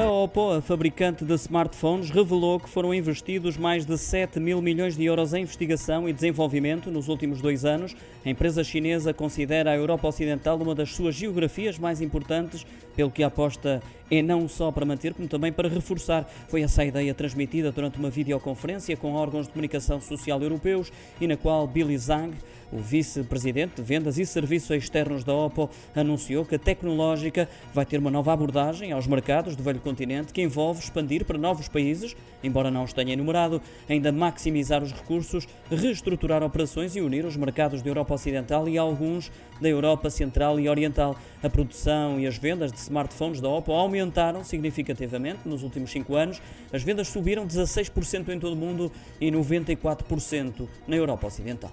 A Oppo, a fabricante de smartphones, revelou que foram investidos mais de 7 mil milhões de euros em investigação e desenvolvimento nos últimos dois anos. A empresa chinesa considera a Europa Ocidental uma das suas geografias mais importantes, pelo que aposta é não só para manter, como também para reforçar. Foi essa a ideia transmitida durante uma videoconferência com órgãos de comunicação social europeus e na qual Billy Zhang, o vice-presidente de vendas e serviços externos da Oppo, anunciou que a tecnológica vai ter uma nova abordagem aos mercados do velho continente que envolve expandir para novos países, embora não os tenha enumerado, ainda maximizar os recursos, reestruturar operações e unir os mercados da Europa Ocidental e alguns da Europa Central e Oriental. A produção e as vendas de smartphones da Oppo aumentaram significativamente nos últimos cinco anos. As vendas subiram 16% em todo o mundo e 94% na Europa Ocidental.